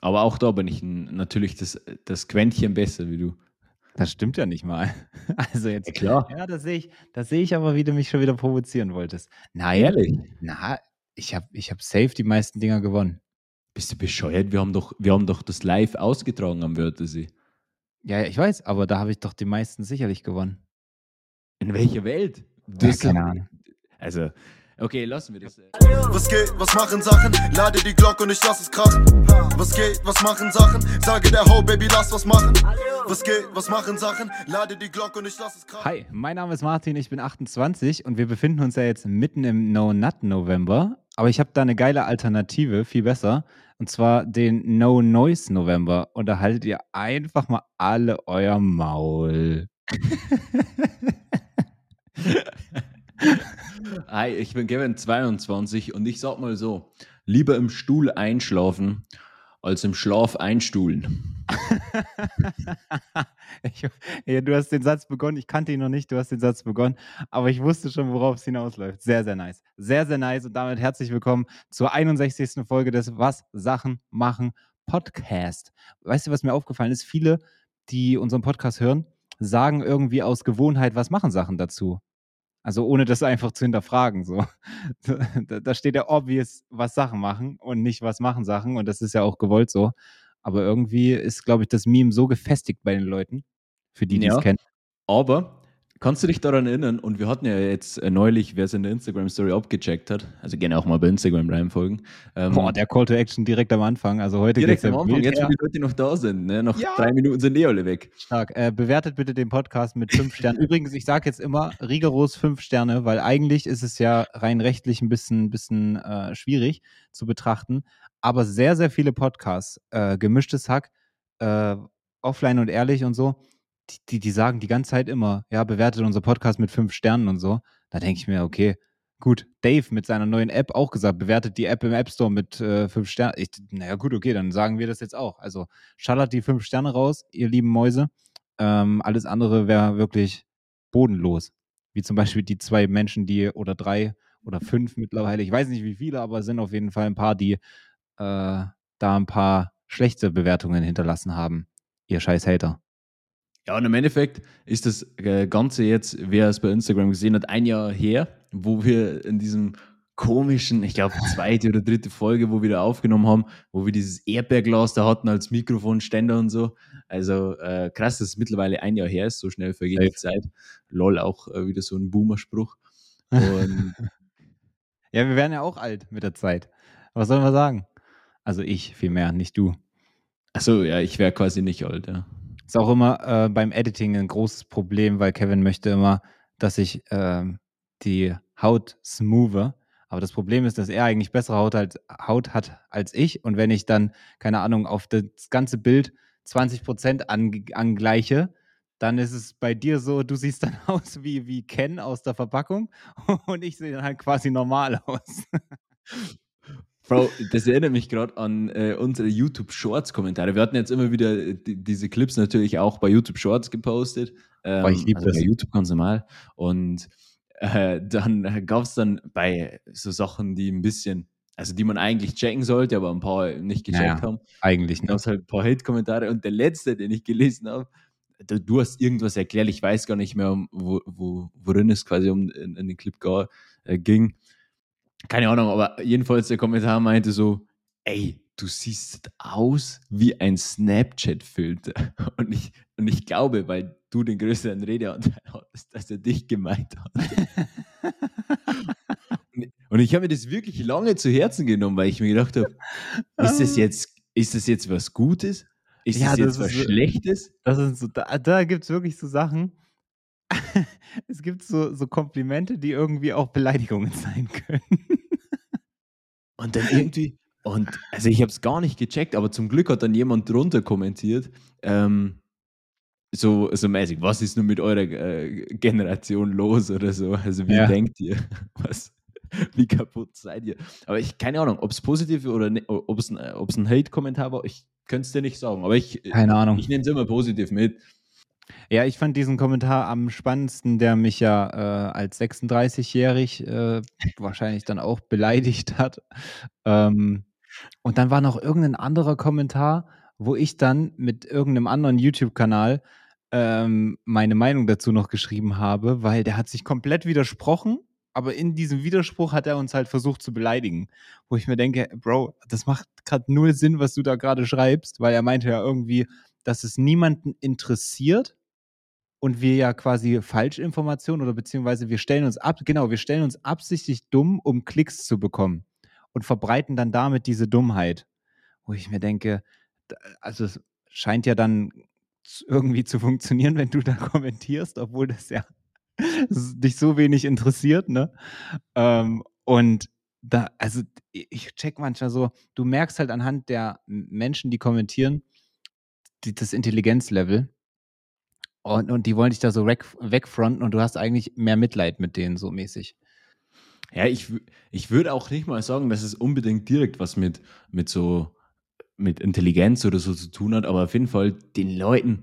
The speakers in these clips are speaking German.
Aber auch da bin ich natürlich das, das Quäntchen besser wie du. Das stimmt ja nicht mal. Also jetzt. Ja, klar. Ja, das sehe ich, das sehe ich aber, wie du mich schon wieder provozieren wolltest. Nein, Ehrlich? na, ich habe ich hab safe die meisten Dinger gewonnen. Bist du bescheuert? Wir haben doch, wir haben doch das live ausgetragen am Wörthersee. Ja, ja, ich weiß, aber da habe ich doch die meisten sicherlich gewonnen. In welcher Welt? Ja, Das- keine Ahnung. Also, okay, lassen wir das. Was geht, was machen Sachen? Lade die Glocke und ich lass es krachen. Was geht, was machen Sachen? Sage der Ho, Baby, lass was machen. Was geht, was machen Sachen? Lade die Glocke und ich lass es krachen. Hi, mein Name ist Martin, ich bin 28 und wir befinden uns ja jetzt mitten im No-Nut-November. Aber ich habe da eine geile Alternative, viel besser. Und zwar den No-Noise-November. Und da haltet ihr einfach mal alle euer Maul. Hi, ich bin Kevin 22 und ich sag mal so: lieber im Stuhl einschlafen als im Schlaf einstuhlen. ich, ja, du hast den Satz begonnen, ich kannte ihn noch nicht, du hast den Satz begonnen, aber ich wusste schon, worauf es hinausläuft. Sehr, sehr nice. Sehr, sehr nice und damit herzlich willkommen zur 61. Folge des Was Sachen machen Podcast. Weißt du, was mir aufgefallen ist? Viele, die unseren Podcast hören, sagen irgendwie aus Gewohnheit, was machen Sachen dazu. Also ohne das einfach zu hinterfragen. So. Da, da steht ja obvious, was Sachen machen und nicht was machen Sachen. Und das ist ja auch gewollt so. Aber irgendwie ist, glaube ich, das Meme so gefestigt bei den Leuten, für die, die Ja. es kennen. Aber kannst du dich daran erinnern? Und wir hatten ja jetzt äh, neulich, wer es in der Instagram-Story abgecheckt hat, also gerne auch mal bei Instagram reinfolgen. Ähm, Boah, der Call to Action direkt am Anfang. Also heute direkt am Anfang, jetzt wo die Leute noch da sind. Ne? Nach Ja. drei Minuten sind eh alle weg. Stark. Äh, bewertet bitte den Podcast mit fünf Sternen. Übrigens, ich sage jetzt immer rigoros fünf Sterne, weil eigentlich ist es ja rein rechtlich ein bisschen, bisschen äh, schwierig zu betrachten. Aber sehr, sehr viele Podcasts, äh, gemischtes Hack, äh, offline und ehrlich und so, die, die, sagen die ganze Zeit immer, ja, bewertet unser Podcast mit fünf Sternen und so. Da denke ich mir, okay, gut, Dave mit seiner neuen App auch gesagt, bewertet die App im App Store mit äh, fünf Sternen. Ich, naja, gut, okay, dann sagen wir das jetzt auch. Also schallert die fünf Sterne raus, ihr lieben Mäuse. Ähm, alles andere wäre wirklich bodenlos. Wie zum Beispiel die zwei Menschen, die oder drei oder fünf mittlerweile, ich weiß nicht wie viele, aber es sind auf jeden Fall ein paar, die äh, da ein paar schlechte Bewertungen hinterlassen haben. Ihr scheiß Hater. Ja, und im Endeffekt ist das äh, Ganze jetzt, wer es bei Instagram gesehen hat, ein Jahr her, wo wir in diesem komischen, ich glaube, zweite oder dritte Folge, wo wir da aufgenommen haben, wo wir dieses Erdbeerglas da hatten als Mikrofonständer und so. Also äh, krass, dass es mittlerweile ein Jahr her ist, so schnell vergeht die Zeit. Lol, auch äh, wieder so ein Boomer-Spruch. Ja, wir werden ja auch alt mit der Zeit. Was sollen wir sagen? Also ich vielmehr, nicht du. achso, ja, ich wäre quasi nicht alt, ja. Ist auch immer äh, beim Editing ein großes Problem, weil Kevin möchte immer, dass ich ähm, die Haut smoothe. Aber das Problem ist, dass er eigentlich bessere Haut, als, Haut hat als ich. Und wenn ich dann, keine Ahnung, auf das ganze Bild 20% ange angleiche, dann ist es bei dir so, du siehst dann aus wie, wie Ken aus der Verpackung und ich sehe dann halt quasi normal aus. Bro, das erinnert mich gerade an äh, unsere YouTube Shorts Kommentare. Wir hatten jetzt immer wieder äh, die, diese Clips natürlich auch bei YouTube Shorts gepostet. Ähm, ich lieb also das. Bei YouTube ganz normal. Und äh, dann gab es dann bei so Sachen, die ein bisschen, also die man eigentlich checken sollte, aber ein paar nicht gecheckt Naja, haben, Eigentlich, gab ne? es halt ein paar Hate-Kommentare. Und der letzte, den ich gelesen habe, du, du hast irgendwas erklärt, ich weiß gar nicht mehr, wo, wo, worin es quasi um in, in den Clip äh, ging. Keine Ahnung, aber jedenfalls der Kommentar meinte so, ey, du siehst aus wie ein Snapchat-Filter. Und ich, und ich glaube, weil du den größeren Redeanteil hattest, dass er dich gemeint hat. Und- ich habe mir das wirklich lange zu Herzen genommen, weil ich mir gedacht habe, ist das jetzt, ist das jetzt was Gutes? Ist Ja, das jetzt das was so- Schlechtes? Das sind so, da, da gibt es wirklich so Sachen. es gibt so, so Komplimente, die irgendwie auch Beleidigungen sein können. Und dann irgendwie, und also ich habe es gar nicht gecheckt, aber zum Glück hat dann jemand drunter kommentiert, ähm, so, so mäßig, was ist nun mit eurer äh, Generation los oder so? Also wie Ja. denkt ihr? Was, wie kaputt seid ihr? Aber ich, keine Ahnung, ob es positiv oder ne, ob es ein, ein Hate-Kommentar war, ich könnte es dir nicht sagen, aber ich, Keine Ahnung. ich nehme es immer positiv mit. Ja, ich fand diesen Kommentar am spannendsten, der mich ja äh, als 36-jährig äh, wahrscheinlich dann auch beleidigt hat. Ähm, und dann war noch irgendein anderer Kommentar, wo ich dann mit irgendeinem anderen YouTube-Kanal ähm, meine Meinung dazu noch geschrieben habe, weil der hat sich komplett widersprochen, aber in diesem Widerspruch hat er uns halt versucht zu beleidigen. Wo ich mir denke, Bro, das macht gerade null Sinn, was du da gerade schreibst, weil er meinte ja irgendwie, dass es niemanden interessiert und wir ja quasi Falschinformationen oder beziehungsweise wir stellen uns ab, genau, wir stellen uns absichtlich dumm, um Klicks zu bekommen und verbreiten dann damit diese Dummheit. Wo ich mir denke, also es scheint ja dann irgendwie zu funktionieren, wenn du da kommentierst, obwohl das ja dich so wenig interessiert, ne? Ähm, und da, also ich check manchmal so, du merkst halt anhand der Menschen, die kommentieren, die, das Intelligenzlevel. Und, und die wollen dich da so weg, wegfronten und du hast eigentlich mehr Mitleid mit denen so mäßig. Ja, ich, ich würde auch nicht mal sagen, dass es unbedingt direkt was mit, mit so mit Intelligenz oder so zu tun hat, aber auf jeden Fall den Leuten.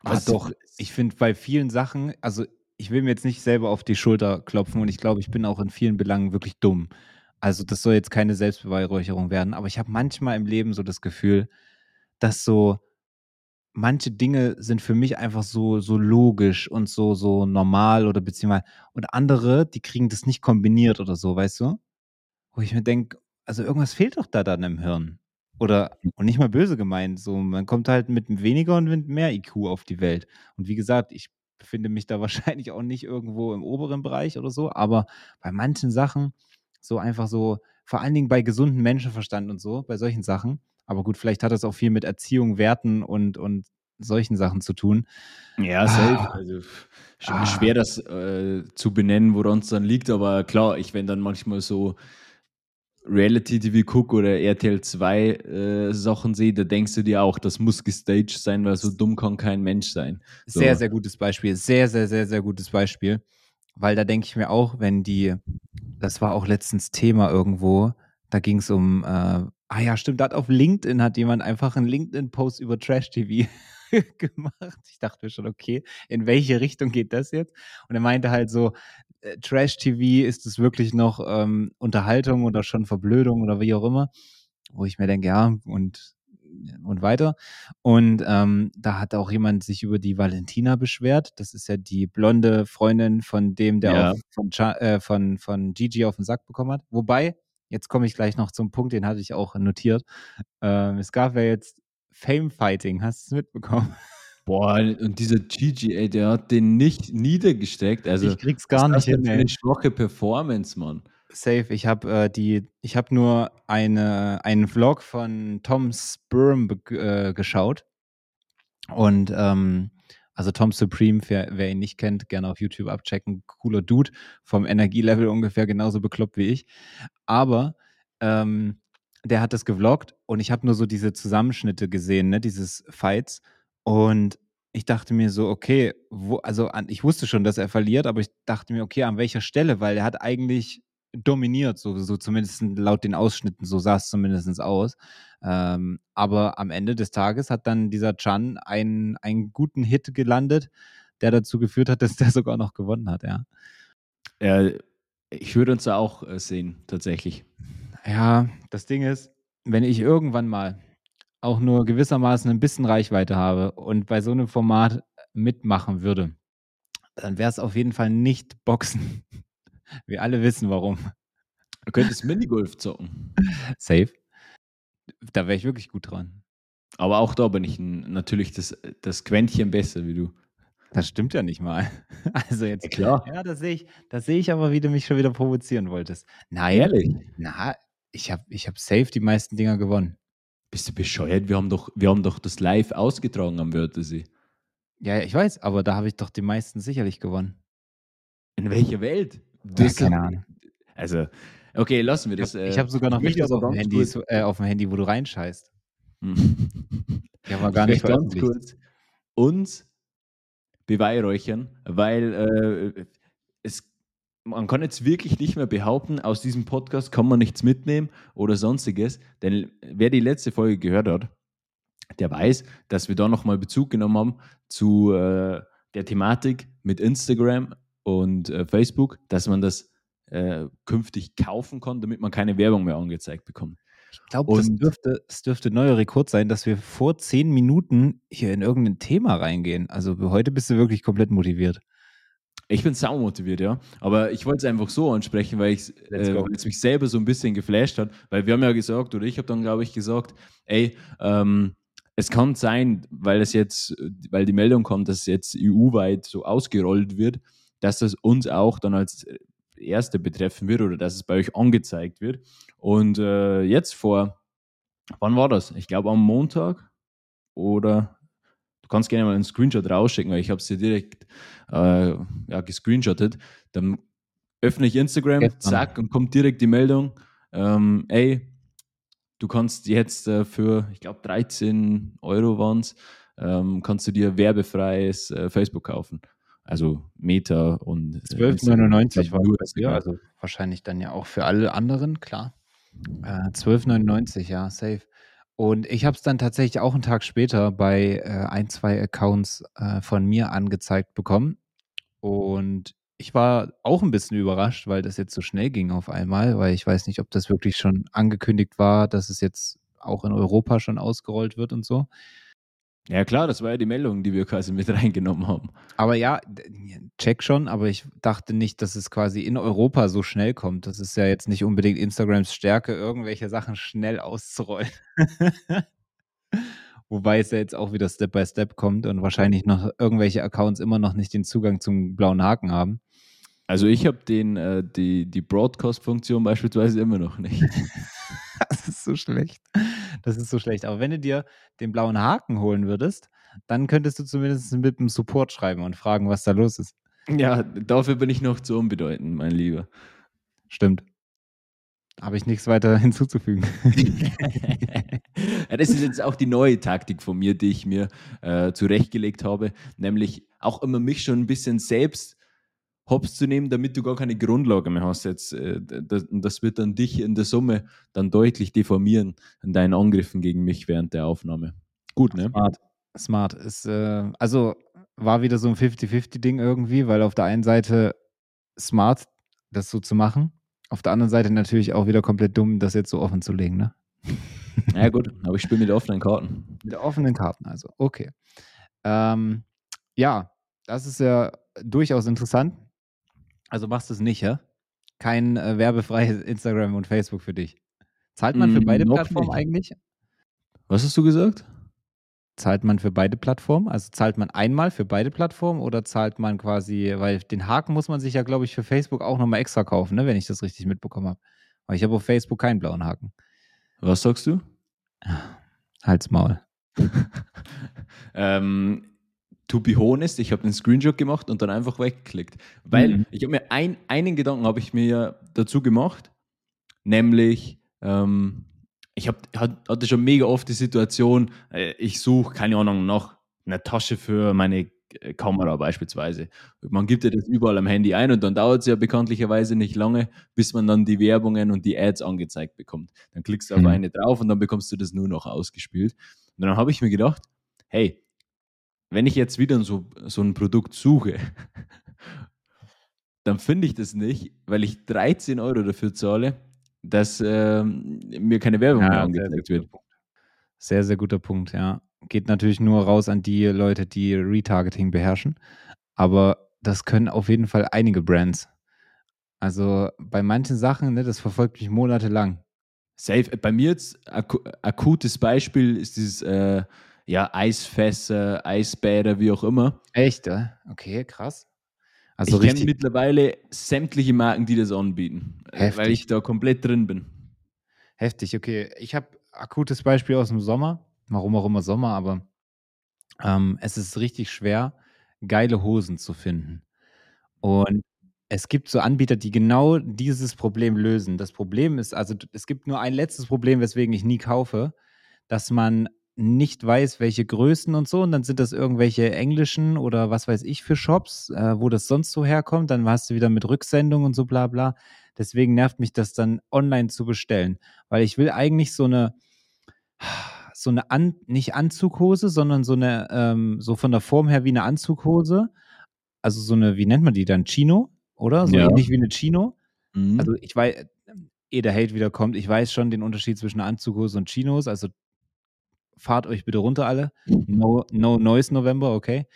Ah, doch, ich finde bei vielen Sachen, also ich will mir jetzt nicht selber auf die Schulter klopfen und ich glaube, ich bin auch in vielen Belangen wirklich dumm. Also das soll jetzt keine Selbstbeweihräucherung werden, aber ich habe manchmal im Leben so das Gefühl, dass so manche Dinge sind für mich einfach so, so logisch und so, so normal oder beziehungsweise und andere, die kriegen das nicht kombiniert oder so, weißt du? Wo ich mir denke, also irgendwas fehlt doch da dann im Hirn. Oder, und nicht mal böse gemeint, so, man kommt halt mit weniger und mit mehr IQ auf die Welt. Und wie gesagt, ich befinde mich da wahrscheinlich auch nicht irgendwo im oberen Bereich oder so, aber bei manchen Sachen, so einfach so, vor allen Dingen bei gesundem Menschenverstand und so, bei solchen Sachen, aber gut, vielleicht hat das auch viel mit Erziehung, Werten und, und solchen Sachen zu tun. Ja, safe. Ah. Also sch Ah. schwer das äh, zu benennen, woran es dann liegt, aber klar, ich wenn dann manchmal so Reality TV gucke oder RTL 2 äh, Sachen sehe, da denkst du dir auch, das muss gestaged sein, weil so dumm kann kein Mensch sein. So. Sehr, sehr gutes Beispiel. Sehr, sehr, sehr, sehr gutes Beispiel. Weil da denke ich mir auch, wenn die, das war auch letztens Thema irgendwo, da ging es um, äh, ah ja, stimmt, da hat auf LinkedIn hat jemand einfach einen LinkedIn-Post über Trash-TV gemacht. Ich dachte mir schon, okay, in welche Richtung geht das jetzt? Und er meinte halt so, äh, Trash-TV, ist es wirklich noch ähm, Unterhaltung oder schon Verblödung oder wie auch immer? Wo ich mir denke, ja, und, und weiter. Und ähm, da hat auch jemand sich über die Valentina beschwert. Das ist ja die blonde Freundin von dem, der Ja. auch von, äh, von, von Gigi auf den Sack bekommen hat. Wobei, jetzt komme ich gleich noch zum Punkt, den hatte ich auch notiert. Ähm, es gab ja jetzt Fame Fighting, hast du es mitbekommen? Boah, und dieser ey, der hat den nicht niedergesteckt. Also, ich krieg's gar nicht hin, eine schwache Performance, Mann. Safe. Ich habe äh, die, ich habe nur eine, einen Vlog von Tom Sperm äh, geschaut. Und ähm, also Tom Supreme, wer, wer ihn nicht kennt, gerne auf YouTube abchecken. Cooler Dude, vom Energielevel ungefähr genauso bekloppt wie ich. Aber ähm, der hat das gevloggt und ich habe nur so diese Zusammenschnitte gesehen, ne, dieses Fights. Und ich dachte mir so, okay, wo, also an, ich wusste schon, dass er verliert, aber ich dachte mir, okay, an welcher Stelle, weil er hat eigentlich dominiert, so, so zumindest laut den Ausschnitten, so sah es zumindest aus. Ähm, aber am Ende des Tages hat dann dieser Chan einen, einen guten Hit gelandet, der dazu geführt hat, dass der sogar noch gewonnen hat, ja. Äh, ich würde uns da auch äh, sehen, tatsächlich. Ja, das Ding ist, wenn ich irgendwann mal auch nur gewissermaßen ein bisschen Reichweite habe und bei so einem Format mitmachen würde, dann wäre es auf jeden Fall nicht Boxen. Wir alle wissen warum. Du könntest Minigolf zocken. Safe. Da wäre ich wirklich gut dran. Aber auch da bin ich natürlich das, das Quäntchen besser wie du. Das stimmt ja nicht mal. Also jetzt. klar. Ja, das sehe ich, das sehe ich aber, wie du mich schon wieder provozieren wolltest. Nein, Ehrlich? na, ich habe ich hab safe die meisten Dinger gewonnen. Bist du bescheuert? Wir haben doch, wir haben doch das live ausgetragen am Wörthersee. Ja, ich weiß, aber da habe ich doch die meisten sicherlich gewonnen. In welcher Welt? Ja, keine Ahnung. Also, okay, lassen wir Ich das. habe äh, hab sogar noch Videos auf Handy, äh, auf dem Handy, wo du reinscheißt. Haben wir gar ich nicht ganz kurz uns beweihräuchern, weil äh, es, man kann jetzt wirklich nicht mehr behaupten, aus diesem Podcast kann man nichts mitnehmen oder sonstiges, denn wer die letzte Folge gehört hat, der weiß, dass wir da nochmal Bezug genommen haben zu äh, der Thematik mit Instagram und äh, Facebook, dass man das äh, künftig kaufen kann, damit man keine Werbung mehr angezeigt bekommt. Ich glaube, das dürfte, das dürfte neuer Rekord sein, dass wir vor zehn Minuten hier in irgendein Thema reingehen. Also heute bist du wirklich komplett motiviert. Ich bin sau motiviert, ja. Aber ich wollte es einfach so ansprechen, weil ich äh, es mich selber so ein bisschen geflasht hat, weil wir haben ja gesagt, oder ich habe dann, glaube ich, gesagt, ey, ähm, es kann sein, weil es jetzt, weil die Meldung kommt, dass es jetzt EU-weit so ausgerollt wird, dass das uns auch dann als Erste betreffen wird oder dass es bei euch angezeigt wird. Und äh, jetzt vor, wann war das? Ich glaube am Montag oder du kannst gerne mal einen Screenshot rausschicken, weil ich habe es dir direkt äh, ja, gescreenshottet. Dann öffne ich Instagram, Gestern. zack, und kommt direkt die Meldung, ähm, ey, du kannst jetzt äh, für, ich glaube, 13 Euro waren es, ähm, kannst du dir werbefreies äh, Facebook kaufen. Also Meta und äh, 12,99 war nur das, ja. ja. Also wahrscheinlich dann ja auch für alle anderen, klar. Äh, 12,99, ja, safe. Und ich habe es dann tatsächlich auch einen Tag später bei äh, ein, zwei Accounts äh, von mir angezeigt bekommen. Und ich war auch ein bisschen überrascht, weil das jetzt so schnell ging auf einmal, weil ich weiß nicht, ob das wirklich schon angekündigt war, dass es jetzt auch in Europa schon ausgerollt wird und so. Ja klar, das war ja die Meldung, die wir quasi mit reingenommen haben. Aber ja, check schon, aber ich dachte nicht, dass es quasi in Europa so schnell kommt. Das ist ja jetzt nicht unbedingt Instagrams Stärke, irgendwelche Sachen schnell auszurollen. Wobei es ja jetzt auch wieder Step by Step kommt und wahrscheinlich noch irgendwelche Accounts immer noch nicht den Zugang zum blauen Haken haben. Also ich habe den äh, die, die Broadcast-Funktion beispielsweise immer noch nicht. Das ist so schlecht. Das ist so schlecht. Aber wenn du dir den blauen Haken holen würdest, dann könntest du zumindest mit dem Support schreiben und fragen, was da los ist. ja, dafür bin ich noch zu unbedeutend, mein Lieber. Stimmt. Habe ich nichts weiter hinzuzufügen. ja, das ist jetzt auch die neue Taktik von mir, die ich mir äh, zurechtgelegt habe, nämlich auch immer mich schon ein bisschen selbst hops zu nehmen, damit du gar keine Grundlage mehr hast. Jetzt, äh, das, das wird dann dich in der Summe dann deutlich deformieren in deinen Angriffen gegen mich während der Aufnahme. Gut, ne? Smart. Smart. Ist, äh, also war wieder so ein 50-50-Ding irgendwie, weil auf der einen Seite smart, das so zu machen. Auf der anderen Seite natürlich auch wieder komplett dumm, das jetzt so offen zu legen, ne? Ja, gut, aber ich spiele mit offenen Karten. Mit offenen Karten, also. Okay. Ähm, ja, das ist ja durchaus interessant. Also machst du es nicht, ja? Kein äh, werbefreies Instagram und Facebook für dich. Zahlt man für Mm, beide noch Plattformen nicht. eigentlich? Was hast du gesagt? Zahlt man für beide Plattformen? Also zahlt man einmal für beide Plattformen oder zahlt man quasi, weil den Haken muss man sich ja, glaube ich, für Facebook auch nochmal extra kaufen, ne, wenn ich das richtig mitbekommen habe. Weil ich habe auf Facebook keinen blauen Haken. Was sagst du? Halt's Maul. ähm, to be honest, ich habe einen Screenshot gemacht und dann einfach weggeklickt. Weil Mhm. ich habe mir ein, einen Gedanken habe ich mir dazu gemacht, nämlich ähm, ich hab, hat, hatte schon mega oft die Situation, äh, ich suche, keine Ahnung, nach einer Tasche für meine äh, Kamera beispielsweise. Man gibt ja das überall am Handy ein und dann dauert es ja bekanntlicherweise nicht lange, bis man dann die Werbungen und die Ads angezeigt bekommt. Dann klickst du auf Mhm. eine drauf und dann bekommst du das nur noch ausgespielt. Und dann habe ich mir gedacht, hey, wenn ich jetzt wieder so, so ein Produkt suche, dann finde ich das nicht, weil ich 13 Euro dafür zahle, dass ähm, mir keine Werbung mehr sehr, angezeigt sehr wird. Punkt. Sehr, sehr guter Punkt, ja. Geht natürlich nur raus an die Leute, die Retargeting beherrschen. Aber das können auf jeden Fall einige Brands. Also bei manchen Sachen, ne, das verfolgt mich monatelang. Safe. Bei mir jetzt aku akutes Beispiel ist dieses äh, ja, Eisfässer, Eisbäder, wie auch immer. Echt, äh? Okay, krass. Also ich kenne mittlerweile sämtliche Marken, die das anbieten, äh, weil Heftig. ich da komplett drin bin. heftig. Okay, ich habe akutes Beispiel aus dem Sommer. Warum auch immer Sommer, aber ähm, es ist richtig schwer, geile Hosen zu finden. Und es gibt so Anbieter, die genau dieses Problem lösen. Das Problem ist, also es gibt nur ein letztes Problem, weswegen ich nie kaufe, dass man nicht weiß, welche Größen und so. Und dann sind das irgendwelche englischen oder was weiß ich für Shops, äh, wo das sonst so herkommt. Dann hast du wieder mit Rücksendung und so bla bla. Deswegen nervt mich das dann online zu bestellen. Weil ich will eigentlich so eine, so eine An nicht Anzughose, sondern so eine, ähm, so von der Form her wie eine Anzughose. Also so eine, wie nennt man die dann? Chino, oder? So Ja. ähnlich wie eine Chino. Mhm. Also ich weiß, ehe der Hate wieder kommt, ich weiß schon den Unterschied zwischen Anzughose und Chinos. Also fahrt euch bitte runter alle. No, no Noise November, okay.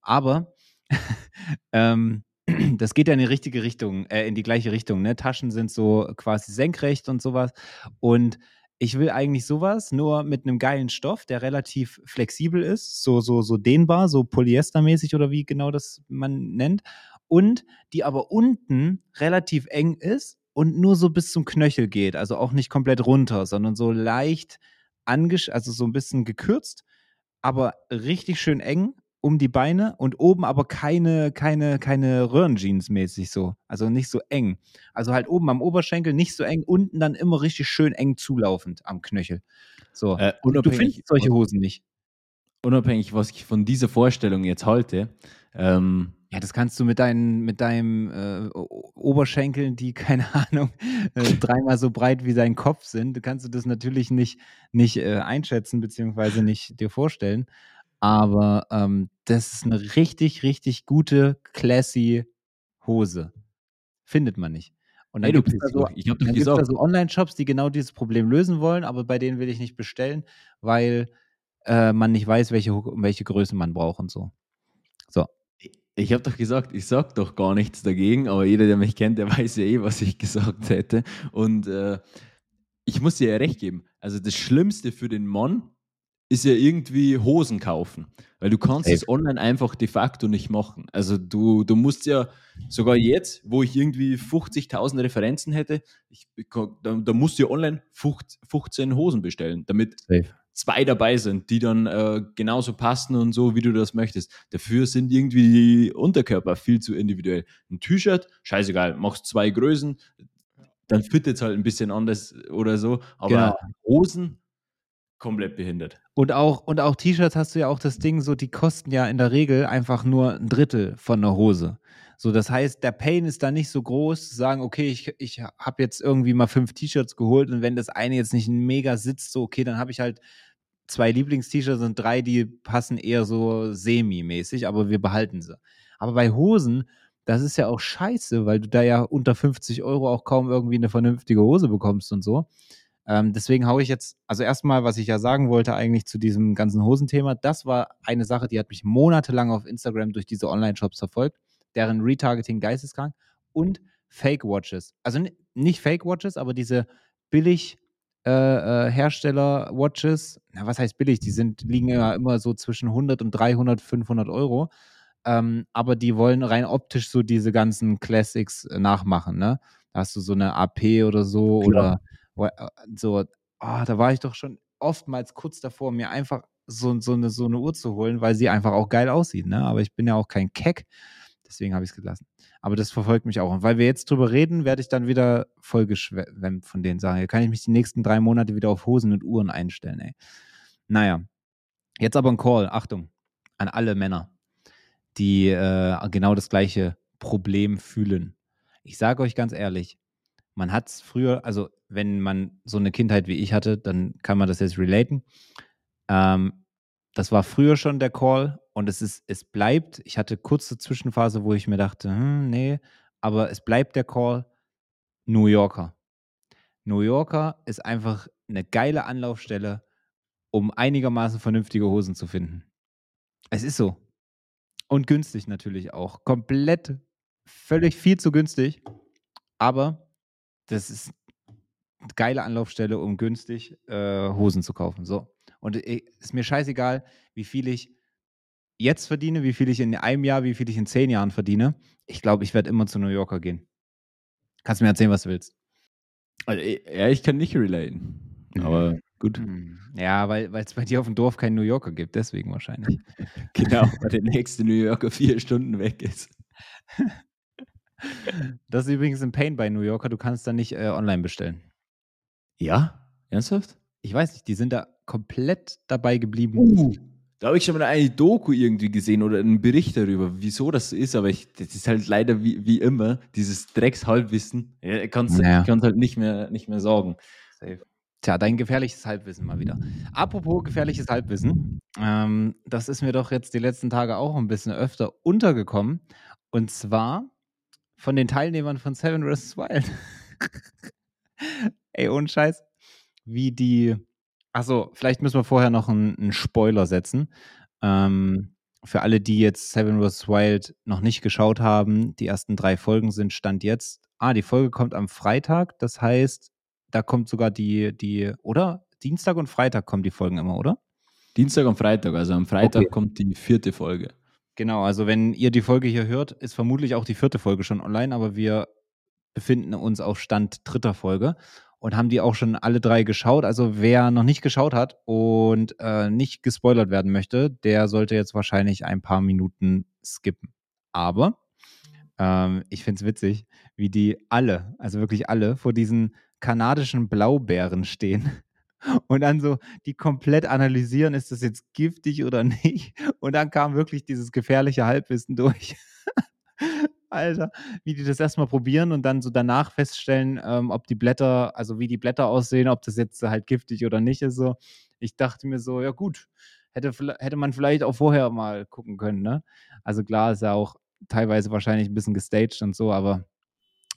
Aber ähm, das geht ja in die richtige Richtung, äh, in die gleiche Richtung. Ne? Taschen sind so quasi senkrecht und sowas. Und ich will eigentlich sowas, nur mit einem geilen Stoff, der relativ flexibel ist, so, so, so dehnbar, so polyestermäßig oder wie genau das man nennt. Und die aber unten relativ eng ist und nur so bis zum Knöchel geht. Also auch nicht komplett runter, sondern so leicht angesch, also so ein bisschen gekürzt, aber richtig schön eng um die Beine und oben aber keine, keine, keine Röhrenjeans mäßig so. Also nicht so eng. Also halt oben am Oberschenkel nicht so eng, unten dann immer richtig schön eng zulaufend am Knöchel. So. Äh, Und du unabhängig- findest solche Hosen nicht. Unabhängig, was ich von dieser Vorstellung jetzt halte, ähm, Ja, das kannst du mit, deinen, mit deinem äh, Oberschenkeln, die, keine Ahnung, äh, dreimal so breit wie dein Kopf sind, kannst du das natürlich nicht, nicht äh, einschätzen, beziehungsweise nicht dir vorstellen. Aber ähm, das ist eine richtig, richtig gute, classy Hose. Findet man nicht. Und dann Ey, du gibt es da so, da so Online-Shops, die genau dieses Problem lösen wollen, aber bei denen will ich nicht bestellen, weil äh, man nicht weiß, welche, welche Größe man braucht und. So. Ich habe doch gesagt, ich sag doch gar nichts dagegen, aber jeder, der mich kennt, der weiß ja eh, was ich gesagt hätte. Und äh, ich muss dir ja recht geben. Also das Schlimmste für den Mann ist ja irgendwie Hosen kaufen. Weil du kannst es online einfach de facto nicht machen. Also du, du musst ja, sogar jetzt, wo ich irgendwie 50.000 Referenzen hätte, ich, da, da musst du ja online 15 15 Hosen bestellen, damit Safe. Zwei dabei sind, die dann äh, genauso passen und so, wie du das möchtest. Dafür sind irgendwie die Unterkörper viel zu individuell. Ein T-Shirt, scheißegal, machst zwei Größen, dann fittet es halt ein bisschen anders oder so. Aber Genau. Hosen, komplett behindert. Und auch, und auch T-Shirts hast du ja auch das Ding, so die kosten ja in der Regel einfach nur ein Drittel von einer Hose. So, das heißt, der Pain ist da nicht so groß, zu sagen, okay, ich, ich habe jetzt irgendwie mal fünf T-Shirts geholt und wenn das eine jetzt nicht mega sitzt, so, okay, dann habe ich halt zwei Lieblings-T-Shirts und drei, die passen eher so semi-mäßig, aber wir behalten sie. Aber bei Hosen, das ist ja auch scheiße, weil du da ja unter 50 Euro auch kaum irgendwie eine vernünftige Hose bekommst und so. Ähm, deswegen haue ich jetzt, also erstmal, was ich ja sagen wollte eigentlich zu diesem ganzen Hosenthema, das war eine Sache, die hat mich monatelang auf Instagram durch diese Online-Shops verfolgt, deren Retargeting geisteskrank und Fake-Watches. Also ni- nicht Fake-Watches, aber diese billig äh, äh, Hersteller-Watches, na, was heißt billig? Die sind, liegen ja immer so zwischen 100 und 300, 500 Euro. Ähm, aber die wollen rein optisch so diese ganzen Classics äh, nachmachen, ne? Da hast du so eine AP oder so Klar. oder äh, so, ah, da war ich doch schon oftmals kurz davor, mir einfach so, so, eine, so eine Uhr zu holen, weil sie einfach auch geil aussieht, ne? Aber ich bin ja auch kein Keck, deswegen habe ich es gelassen. Aber das verfolgt mich auch. Und weil wir jetzt drüber reden, werde ich dann wieder voll geschwemmt von den Sachen. Hier kann ich mich die nächsten drei Monate wieder auf Hosen und Uhren einstellen, ey. Naja. Jetzt aber ein Call, Achtung, an alle Männer, die äh, genau das gleiche Problem fühlen. Ich sage euch ganz ehrlich, man hat es früher, also wenn man so eine Kindheit wie ich hatte, dann kann man das jetzt relaten. Ähm, das war früher schon der Call und es ist, es bleibt. Ich hatte kurze Zwischenphase, wo ich mir dachte, hm, nee, aber es bleibt der Call New Yorker. New Yorker ist einfach eine geile Anlaufstelle, um einigermaßen vernünftige Hosen zu finden. Es ist so. Und günstig natürlich auch. Komplett, völlig viel zu günstig. Aber das ist eine geile Anlaufstelle, um günstig äh, Hosen zu kaufen. So. Und es ist mir scheißegal, wie viel ich jetzt verdiene, wie viel ich in einem Jahr, wie viel ich in zehn Jahren verdiene. Ich glaube, ich werde immer zu New Yorker gehen. Kannst mir erzählen, was du willst. Also, eh, ja, ich kann nicht relaten. Aber gut. Hm. Ja, weil es bei dir auf dem Dorf keinen New Yorker gibt, deswegen wahrscheinlich. Genau, weil der nächste New Yorker vier Stunden weg ist. Das ist übrigens ein Pain bei New Yorker, du kannst da nicht äh, online bestellen. Ja? Ernsthaft? Ich weiß nicht, die sind da komplett dabei geblieben. Uh, da habe ich schon mal eine Doku irgendwie gesehen oder einen Bericht darüber, wieso das so ist, aber ich, das ist halt leider wie, wie immer, dieses Dreckshalbwissen. Ja, ich kann es halt nicht mehr, nicht mehr sagen. Tja, dein gefährliches Halbwissen mal wieder. Apropos gefährliches Halbwissen, ähm, das ist mir doch jetzt die letzten Tage auch ein bisschen öfter untergekommen. Und zwar von den Teilnehmern von Seven vs. Wild. Ey, ohne Scheiß. Wie die. Achso, vielleicht müssen wir vorher noch einen, einen Spoiler setzen. Ähm, für alle, die jetzt Seven vs. Wild noch nicht geschaut haben, die ersten drei Folgen sind Stand jetzt. Ah, die Folge kommt am Freitag. Das heißt, da kommt sogar die, die, oder? Dienstag und Freitag kommen die Folgen immer, oder? Dienstag und Freitag, also am Freitag Okay. kommt die vierte Folge. Genau, also wenn ihr die Folge hier hört, ist vermutlich auch die vierte Folge schon online, aber wir befinden uns auf Stand dritter Folge und haben die auch schon alle drei geschaut. Also wer noch nicht geschaut hat und äh, nicht gespoilert werden möchte, der sollte jetzt wahrscheinlich ein paar Minuten skippen. Aber ähm, ich finde es witzig, wie die alle, also wirklich alle, vor diesen kanadischen Blaubeeren stehen und dann so die komplett analysieren, ist das jetzt giftig oder nicht? Und dann kam wirklich dieses gefährliche Halbwissen durch. Alter, wie die das erstmal probieren und dann so danach feststellen, ähm, ob die Blätter, also wie die Blätter aussehen, ob das jetzt halt giftig oder nicht ist. So, ich dachte mir so, ja gut, hätte, hätte man vielleicht auch vorher mal gucken können, ne? Also klar ist ja auch teilweise wahrscheinlich ein bisschen gestaged und so, aber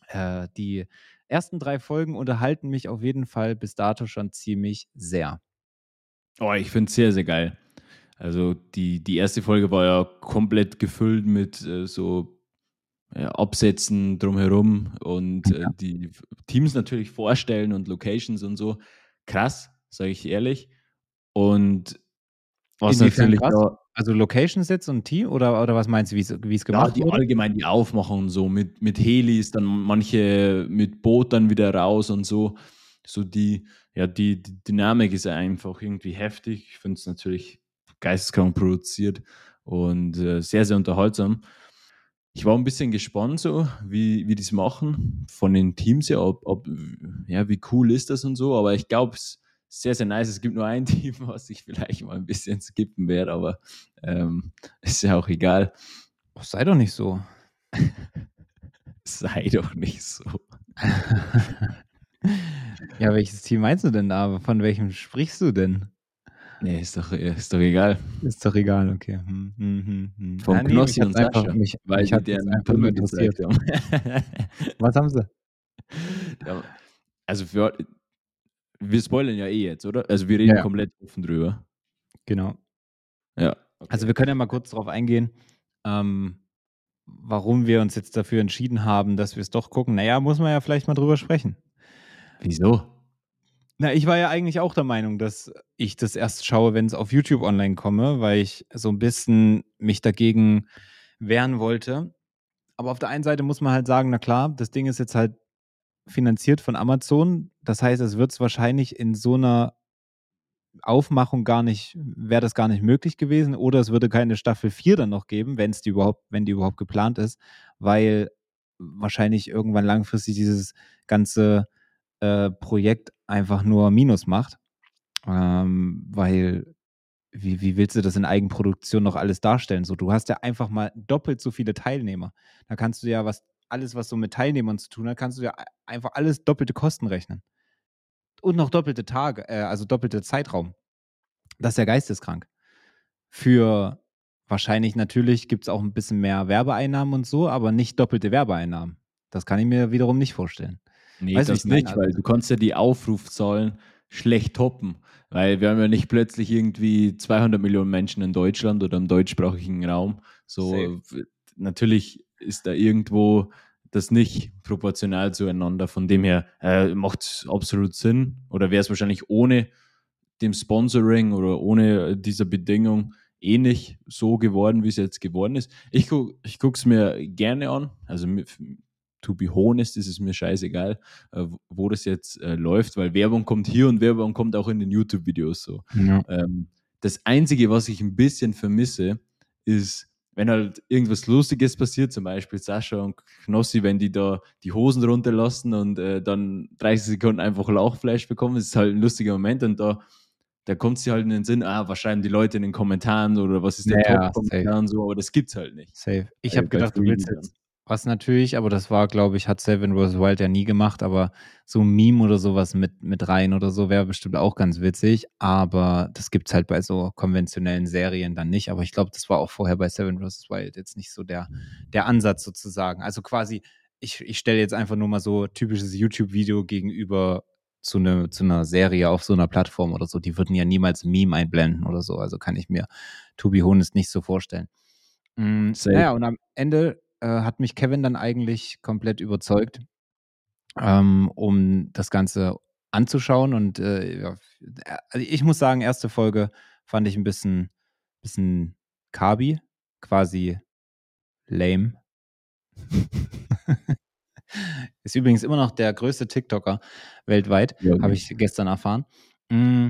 äh, die ersten drei Folgen unterhalten mich auf jeden Fall bis dato schon ziemlich sehr. Oh, ich finde es sehr, sehr geil. Also die, die erste Folge war ja komplett gefüllt mit äh, so ja, Absätzen drumherum und äh, Ja. die Teams natürlich vorstellen und Locations und so. Krass, sage ich ehrlich. Und was Inwiefern natürlich da, Also Location Sets und Team oder, oder was meinst du, wie es ja, gemacht die wurde? allgemein die Aufmachung und so mit, mit Helis, dann manche mit Boot dann wieder raus und so. So die, ja, die, die Dynamik ist einfach irgendwie heftig. Ich finde es natürlich geisteskrank produziert und äh, sehr, sehr unterhaltsam. Ich war ein bisschen gespannt, so wie, wie die es machen, von den Teams her, ob, ob, ja, wie cool ist das und so, aber ich glaube, es ist sehr, sehr nice. Es gibt nur ein Team, was ich vielleicht mal ein bisschen skippen werde, aber ähm, ist ja auch egal. Oh, sei doch nicht so. Sei doch nicht so. ja, welches Team meinst du denn da? Von welchem sprichst du denn? Nee, ist doch, ist doch egal. Ist doch egal, okay. Hm, hm, hm, hm. Vom Ja, nee, Knossi mich und hat's einfach, Sascha, mich, weil mich die hat das deren einfach nur Pimmel interessiert. Was haben sie? ja, also für, wir spoilern ja eh jetzt, oder? Also wir reden Ja. komplett offen drüber. Genau. Ja. Also wir können ja mal kurz darauf eingehen, ähm, warum wir uns jetzt dafür entschieden haben, dass wir es doch gucken. Naja, muss man ja vielleicht mal drüber sprechen. Wieso? Na, ich war ja eigentlich auch der Meinung, dass ich das erst schaue, wenn es auf YouTube online komme, weil ich so ein bisschen mich dagegen wehren wollte. Aber auf der einen Seite muss man halt sagen, na klar, das Ding ist jetzt halt finanziert von Amazon. Das heißt, es wird es wahrscheinlich in so einer Aufmachung gar nicht, wäre das gar nicht möglich gewesen. Oder es würde keine Staffel 4 dann noch geben, wenn es die überhaupt, wenn die überhaupt geplant ist, weil wahrscheinlich irgendwann langfristig dieses ganze äh, Projekt einfach nur Minus macht. Ähm, weil, wie, wie willst du das in Eigenproduktion noch alles darstellen? So, du hast ja einfach mal doppelt so viele Teilnehmer. Da kannst du ja was, alles, was so mit Teilnehmern zu tun hat, kannst du ja einfach alles doppelte Kosten rechnen. Und noch doppelte Tage, äh, also doppelte Zeitraum. Das ist ja geisteskrank. Für wahrscheinlich natürlich gibt es auch ein bisschen mehr Werbeeinnahmen und so, aber nicht doppelte Werbeeinnahmen. Das kann ich mir wiederum nicht vorstellen. Nee, wie das meine? nicht, weil du kannst ja die Aufrufzahlen schlecht toppen, weil wir haben ja nicht plötzlich irgendwie 200 Millionen Menschen in Deutschland oder im deutschsprachigen Raum. So w- natürlich ist da irgendwo das nicht proportional zueinander. Von dem her äh, macht es absolut Sinn oder wäre es wahrscheinlich ohne dem Sponsoring oder ohne dieser Bedingung eh nicht so geworden, wie es jetzt geworden ist. Ich, guck, ich gucke es mir gerne an. Also to be honest ist es mir scheißegal, äh, wo das jetzt äh, läuft, weil Werbung kommt hier und Werbung kommt auch in den YouTube-Videos so. Ja. Ähm, das Einzige, was ich ein bisschen vermisse, ist, wenn halt irgendwas Lustiges passiert, zum Beispiel Sascha und Knossi, wenn die da die Hosen runterlassen und äh, dann 30 Sekunden einfach Lauchfleisch bekommen, das ist halt ein lustiger Moment und da, da kommt sie halt in den Sinn, ah, was schreiben die Leute in den Kommentaren oder was ist der Ja, Top-Kommentar und so, aber das gibt's halt nicht. Safe. Ich Äh, habe gedacht, du willst jetzt was natürlich, aber das war, glaube ich, hat Seven vs. Wild ja nie gemacht, aber so ein Meme oder sowas mit, mit rein oder so wäre bestimmt auch ganz witzig, aber das gibt es halt bei so konventionellen Serien dann nicht, aber ich glaube, das war auch vorher bei Seven vs. Wild jetzt nicht so der, der Ansatz sozusagen. Also quasi ich, ich stelle jetzt einfach nur mal so typisches YouTube-Video gegenüber zu, ne, zu einer Serie auf so einer Plattform oder so. Die würden ja niemals ein Meme einblenden oder so. Also kann ich mir Tobi Hones nicht so vorstellen. Mm, naja, und am Ende äh, hat mich Kevin dann eigentlich komplett überzeugt, ähm, um das Ganze anzuschauen. Und äh, ja, also ich muss sagen, erste Folge fand ich ein bisschen, bisschen Kabi, quasi lame. Ist übrigens immer noch der größte TikToker weltweit, ja, habe ich gestern erfahren. Mm,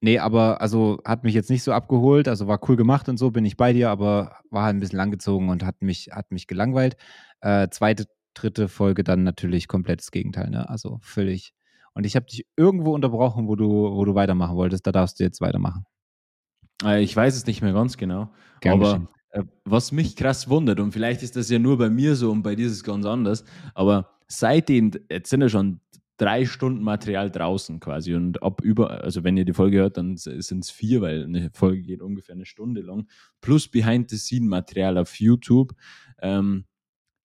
nee, aber also hat mich jetzt nicht so abgeholt, also war cool gemacht und so, bin ich bei dir, aber war halt ein bisschen langgezogen und hat mich, hat mich gelangweilt. Äh, zweite, dritte Folge dann natürlich komplett das Gegenteil, ne? Also völlig. Und ich habe dich irgendwo unterbrochen, wo du, wo du weitermachen wolltest. Da darfst du jetzt weitermachen. Äh, ich weiß es nicht mehr ganz genau. Gern aber geschehen. Äh, was mich krass wundert, und vielleicht ist das ja nur bei mir so und bei dir ist es ganz anders, aber seitdem, jetzt sind ja schon drei Stunden Material draußen quasi und ab über, also wenn ihr die Folge hört, dann sind es vier, weil eine Folge geht ungefähr eine Stunde lang, plus Behind-the-Scene-Material auf YouTube. Ähm,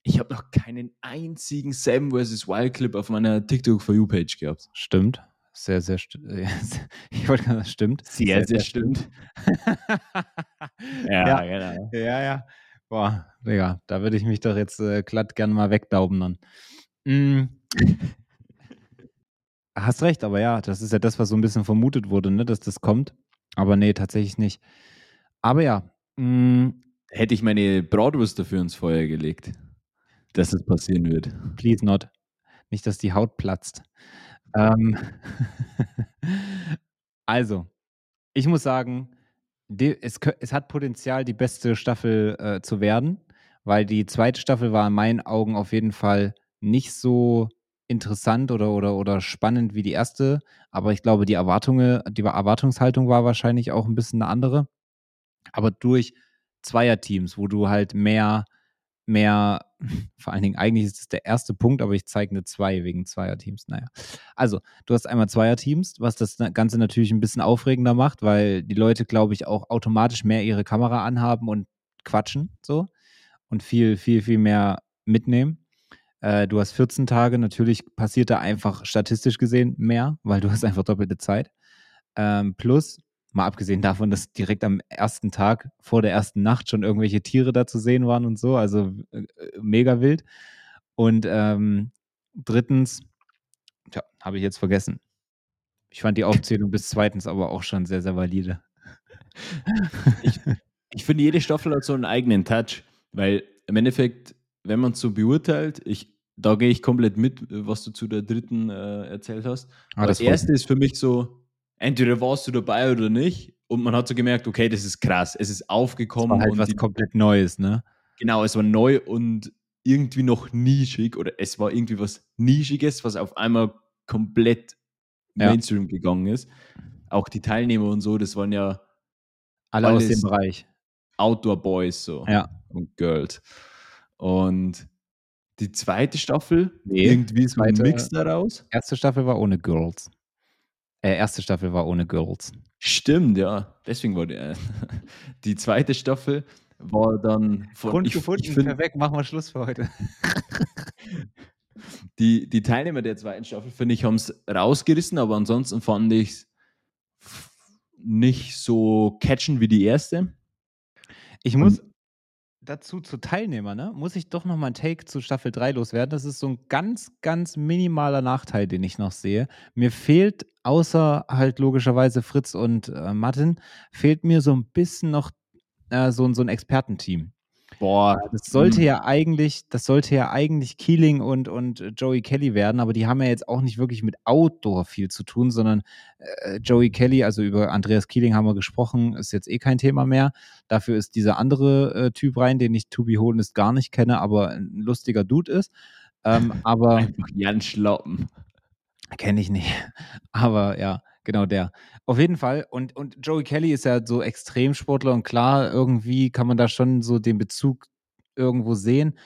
ich habe noch keinen einzigen Sam vs. Wild Clip auf meiner TikTok For You Page gehabt. Stimmt. Sehr, sehr stimmt. Ich wollte sagen, stimmt. Sehr, sehr, sehr stimmt. ja, ja, genau. Ja, ja. Boah, Digga, da würde ich mich doch jetzt äh, glatt gerne mal wegdauben dann. Mm. Hast recht, aber ja, das ist ja das, was so ein bisschen vermutet wurde, ne, dass das kommt. Aber nee, tatsächlich nicht. Aber ja. Mh, mm. Hätte ich meine Bratwurst dafür ins Feuer gelegt, dass das passieren wird. Please not. Nicht, dass die Haut platzt. Ähm, also, ich muss sagen, es, es, hat Potenzial, die beste Staffel äh, zu werden, weil die zweite Staffel war in meinen Augen auf jeden Fall nicht so interessant oder, oder, oder spannend wie die erste. Aber ich glaube, die Erwartungen, die Erwartungshaltung war wahrscheinlich auch ein bisschen eine andere. Aber durch Zweierteams, wo du halt mehr mehr, vor allen Dingen, eigentlich ist es der erste Punkt, aber ich zeige eine 2 wegen Zweierteams. Naja. Also, du hast einmal Zweierteams, was das Ganze natürlich ein bisschen aufregender macht, weil die Leute, glaube ich, auch automatisch mehr ihre Kamera anhaben und quatschen so und viel, viel, viel mehr mitnehmen. Äh, du hast 14 Tage, natürlich passiert da einfach statistisch gesehen mehr, weil du hast einfach doppelte Zeit. Ähm, plus, Mal abgesehen davon, dass direkt am ersten Tag vor der ersten Nacht schon irgendwelche Tiere da zu sehen waren und so, also äh, mega wild. Und ähm, drittens, tja, habe ich jetzt vergessen. Ich fand die Aufzählung bis zweitens aber auch schon sehr, sehr valide. Ich, ich finde, jede Staffel hat so einen eigenen Touch, weil im Endeffekt, wenn man es so beurteilt, ich, da gehe ich komplett mit, was du zu der dritten äh, erzählt hast. Ah, das erste ist für mich so, entweder warst du dabei oder nicht. Und man hat so gemerkt, okay, das ist krass. Es ist aufgekommen. Es war halt was die, komplett Neues, ne? Genau, es war neu und irgendwie noch nischig oder es war irgendwie was Nischiges, was auf einmal komplett ja. Mainstream gegangen ist. Auch die Teilnehmer und so, das waren ja alle aus dem Bereich. Outdoor Boys so ja. und Girls. Und die zweite Staffel, nee, irgendwie so ein Mix daraus. Erste Staffel war ohne Girls. Äh, erste Staffel war ohne Girls. Stimmt, ja. Deswegen war die, äh, die zweite Staffel war dann von. Grund ich, gefunden, ich find, perfekt, machen wir Schluss für heute. die, die Teilnehmer der zweiten Staffel, finde ich, haben es rausgerissen, aber ansonsten fand ich es nicht so catchen wie die erste. Ich muss, dazu zu Teilnehmer, ne, muss ich doch noch mal ein Take zu Staffel 3 loswerden. Das ist so ein ganz, ganz minimaler Nachteil, den ich noch sehe. Mir fehlt, außer halt logischerweise Fritz und äh, Martin, fehlt mir so ein bisschen noch äh, so, so ein Expertenteam. Boah, das sollte hm. ja eigentlich, das sollte ja eigentlich Keeling und, und Joey Kelly werden, aber die haben ja jetzt auch nicht wirklich mit Outdoor viel zu tun, sondern äh, Joey Kelly, also über Andreas Keeling haben wir gesprochen, ist jetzt eh kein Thema mehr. Dafür ist dieser andere äh, Typ rein, den ich To Be Honest gar nicht kenne, aber ein lustiger Dude ist. Ähm, aber Einfach Jan Schlappen. Kenne ich nicht. Aber ja, genau der. Auf jeden Fall. Und, und Joey Kelly ist ja so Extremsportler und klar, irgendwie kann man da schon so den Bezug irgendwo sehen.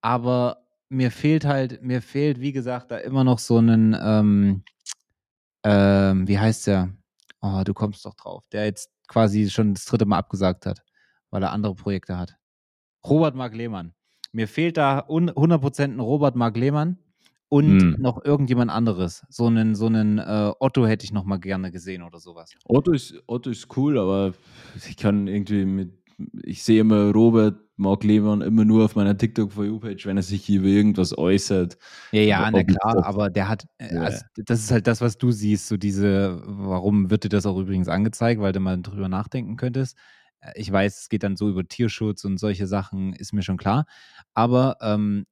Aber mir fehlt halt, mir fehlt, wie gesagt, da immer noch so einen, ähm, ähm, wie heißt der? Oh, du kommst doch drauf. Der jetzt quasi schon das dritte Mal abgesagt hat, weil er andere Projekte hat. Robert Mark Lehmann. mir fehlt da un- 100% ein Robert Mark Lehmann und Hm. noch irgendjemand anderes. So einen, so einen äh, Otto hätte ich noch mal gerne gesehen oder sowas. Otto ist, Otto ist cool, aber ich kann irgendwie mit. Ich sehe immer Robert Mark Lehmann immer nur auf meiner TikTok-For-You-Page, wenn er sich über irgendwas äußert. Ja, ja, Aber na klar, das- aber der hat, äh, also das ist halt das, was du siehst, so diese, warum wird dir das auch übrigens angezeigt, weil du mal drüber nachdenken könntest. Äh, Ich weiß, es geht dann so über Tierschutz und solche Sachen, ist mir schon klar. Aber ähm,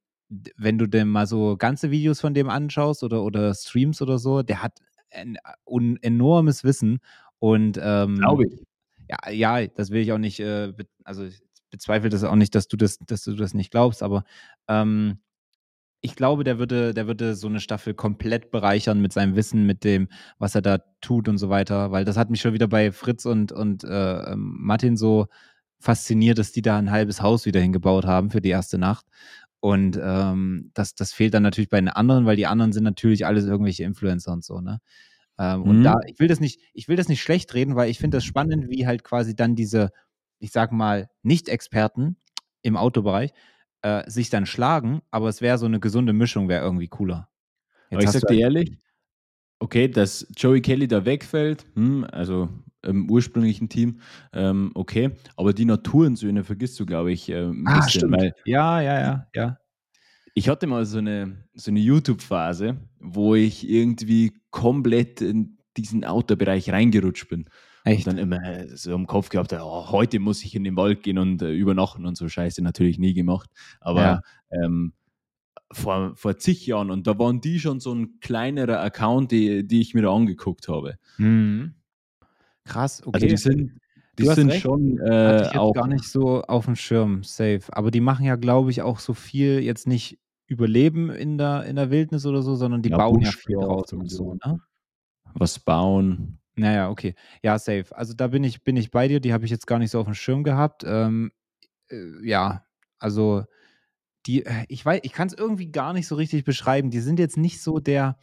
wenn du denn mal so ganze Videos von dem anschaust oder, oder Streams oder so, der hat ein un enormes Wissen und ähm, Glaube ich. ja, ja, das will ich auch nicht, äh, also ich bezweifle das auch nicht, dass du das, dass du das nicht glaubst, aber ähm, ich glaube, der würde, der würde so eine Staffel komplett bereichern mit seinem Wissen, mit dem, was er da tut und so weiter, weil das hat mich schon wieder bei Fritz und, und äh, ähm, Martin so fasziniert, dass die da ein halbes Haus wieder hingebaut haben für die erste Nacht. Und ähm, das, das fehlt dann natürlich bei den anderen, weil die anderen sind natürlich alles irgendwelche Influencer und so, ne? Ähm, Und Mhm. da, ich will das nicht, ich will das nicht schlecht reden, weil ich finde das spannend, wie halt quasi dann diese, ich sag mal, Nicht-Experten im Autobereich äh, sich dann schlagen, aber es wäre so eine gesunde Mischung, wäre irgendwie cooler. Aber ich sag dir ehrlich, okay, dass Joey Kelly da wegfällt, hm, also im ursprünglichen Team, ähm, okay, aber die Naturensöhne vergisst du, glaube ich, äh, ein Ah, bisschen, stimmt. weil Ja, ja, ja, ja. ich hatte mal so eine, so eine YouTube-Phase, wo ich irgendwie komplett in diesen Outdoor-Bereich reingerutscht bin. Echt? Und dann immer so im Kopf gehabt, oh, heute muss ich in den Wald gehen und äh, übernachten und so Scheiße natürlich nie gemacht. Aber Ja. ähm, vor, vor zig Jahren und da waren die schon so ein kleinerer Account, die, die ich mir da angeguckt habe. Mhm. Krass, okay. Also die sind, die sind recht. schon Hatte äh, ich jetzt auch. gar nicht so auf dem Schirm, safe. Aber die machen ja, glaube ich, auch so viel jetzt nicht Überleben in der, in der Wildnis oder so, sondern die Ja, bauen ja viel draus und so. ne? was bauen. Naja, okay. Ja, safe. Also da bin ich, bin ich bei dir, die habe ich jetzt gar nicht so auf dem Schirm gehabt. Ähm, äh, ja, also die, äh, ich weiß, ich kann es irgendwie gar nicht so richtig beschreiben. Die sind jetzt nicht so der,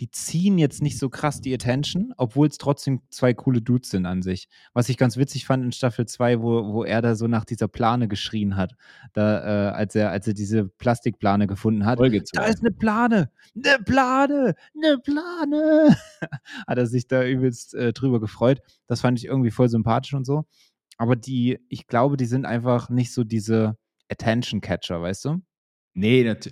die ziehen jetzt nicht so krass die Attention, obwohl es trotzdem zwei coole Dudes sind an sich. Was ich ganz witzig fand in Staffel 2, wo, wo er da so nach dieser Plane geschrien hat, da, äh, als, er, als er diese Plastikplane gefunden hat. Da ist eine Plane, eine Plane, eine Plane. Hat er sich da übelst äh, drüber gefreut. Das fand ich irgendwie voll sympathisch und so. Aber die, ich glaube, die sind einfach nicht so diese Attention-Catcher, weißt du? Nee, nat-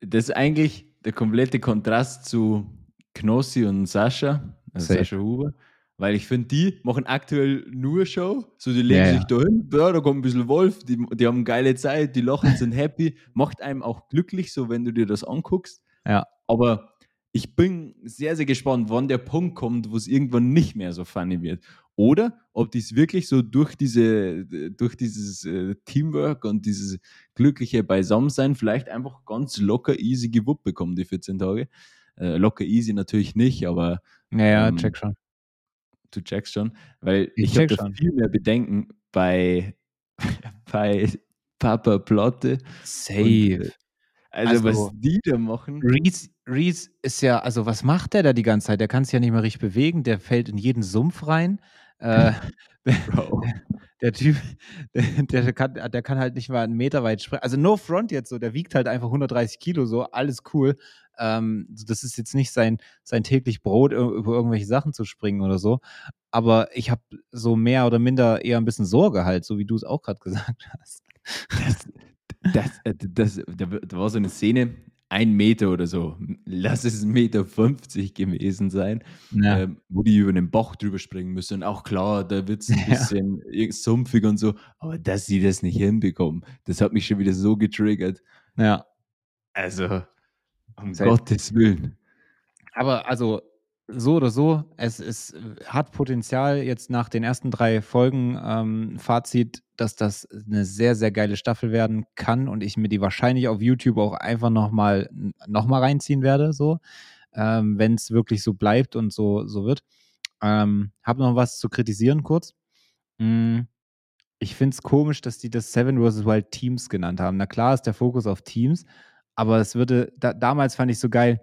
das ist eigentlich der komplette Kontrast zu Knossi und Sascha, also. Sascha Huber. Weil ich finde, die machen aktuell nur Show. So, die legen Ja, sich ja. da hin, ja, da kommt ein bisschen Wolf, die, die haben geile Zeit, die lachen, sind happy, macht einem auch glücklich, so wenn du dir das anguckst. Ja. Aber ich bin sehr, sehr gespannt, wann der Punkt kommt, wo es irgendwann nicht mehr so funny wird. Oder ob die es wirklich so durch diese, durch dieses äh, Teamwork und dieses glückliche Beisammensein vielleicht einfach ganz locker easy gewuppt bekommen, die 14 Tage. Äh, locker easy natürlich nicht, aber Naja, Ähm, check schon. du checkst schon, weil Ich ich, habe da schon. viel mehr Bedenken bei, bei Papa Plotte. Safe. Und, äh, also, Also- was die da machen. Reese, Reese ist ja, also was macht der da die ganze Zeit? Der kann sich ja nicht mehr richtig bewegen, der fällt in jeden Sumpf rein. Äh, der Typ, der, der, kann, der kann halt nicht mal einen Meter weit springen. Also no front jetzt so, der wiegt halt einfach 130 Kilo so, alles cool. Ähm, das ist jetzt nicht sein, sein täglich Brot, über irgendwelche Sachen zu springen oder so. Aber ich habe so mehr oder minder eher ein bisschen Sorge halt, so wie du es auch gerade gesagt hast. Das, das, äh, das, da da war so eine Szene, ein Meter oder so, lass es 1,50 Meter 50 gewesen sein, Ja. ähm, wo die über den Bach drüber springen müssen. Und auch klar, da wird es ein bisschen sumpfig und so, aber dass sie das nicht hinbekommen, das hat mich schon wieder so getriggert. ja. Also, um Safe. Gottes Willen. Aber also so oder so, es, es hat Potenzial jetzt nach den ersten drei Folgen ähm, Fazit, dass das eine sehr, sehr geile Staffel werden kann und ich mir die wahrscheinlich auf YouTube auch einfach nochmal noch mal reinziehen werde, so, ähm, wenn es wirklich so bleibt und so, so wird. Ähm, Habe noch was zu kritisieren kurz. Mm, Ich finde es komisch, dass die das Seven vs. Wild Teams genannt haben. Na klar ist der Fokus auf Teams, aber es würde, da, damals fand ich so geil,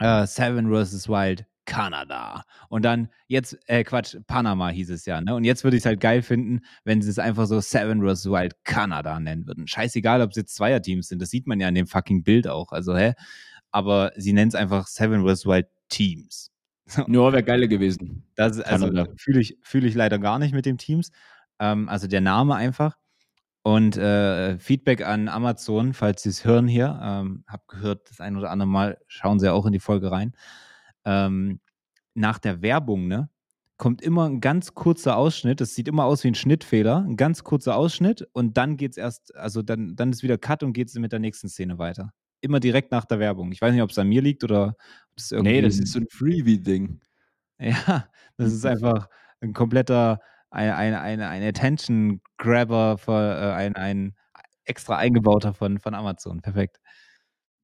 äh, Seven vs. Wild Kanada. Und dann jetzt, äh, Quatsch, Panama hieß es ja, ne? Und jetzt würde ich es halt geil finden, wenn sie es einfach so Seven vs. Wild Kanada nennen würden. Scheißegal, ob es jetzt Zweierteams sind, das sieht man ja in dem fucking Bild auch. Also, hä? Aber sie nennen es einfach Seven vs. Wild Teams. Ja, wäre geiler gewesen. Das, also fühle ich, fühl ich leider gar nicht mit dem Teams. Ähm, also der Name einfach. Und äh, Feedback an Amazon, falls Sie es hören hier, ähm, habe gehört, das ein oder andere Mal, schauen Sie auch in die Folge rein. Ähm, nach der Werbung, ne, kommt immer ein ganz kurzer Ausschnitt. Das sieht immer aus wie ein Schnittfehler. Ein ganz kurzer Ausschnitt und dann geht es erst, also dann, dann ist wieder Cut und geht es mit der nächsten Szene weiter. Immer direkt nach der Werbung. Ich weiß nicht, ob es an mir liegt oder ob es irgendwie. Nee, das ist so ein Freebie-Ding. Ja, das ist einfach ein kompletter ein, ein, ein, ein Attention-Grabber, äh, ein, ein extra eingebauter von, von Amazon. Perfekt.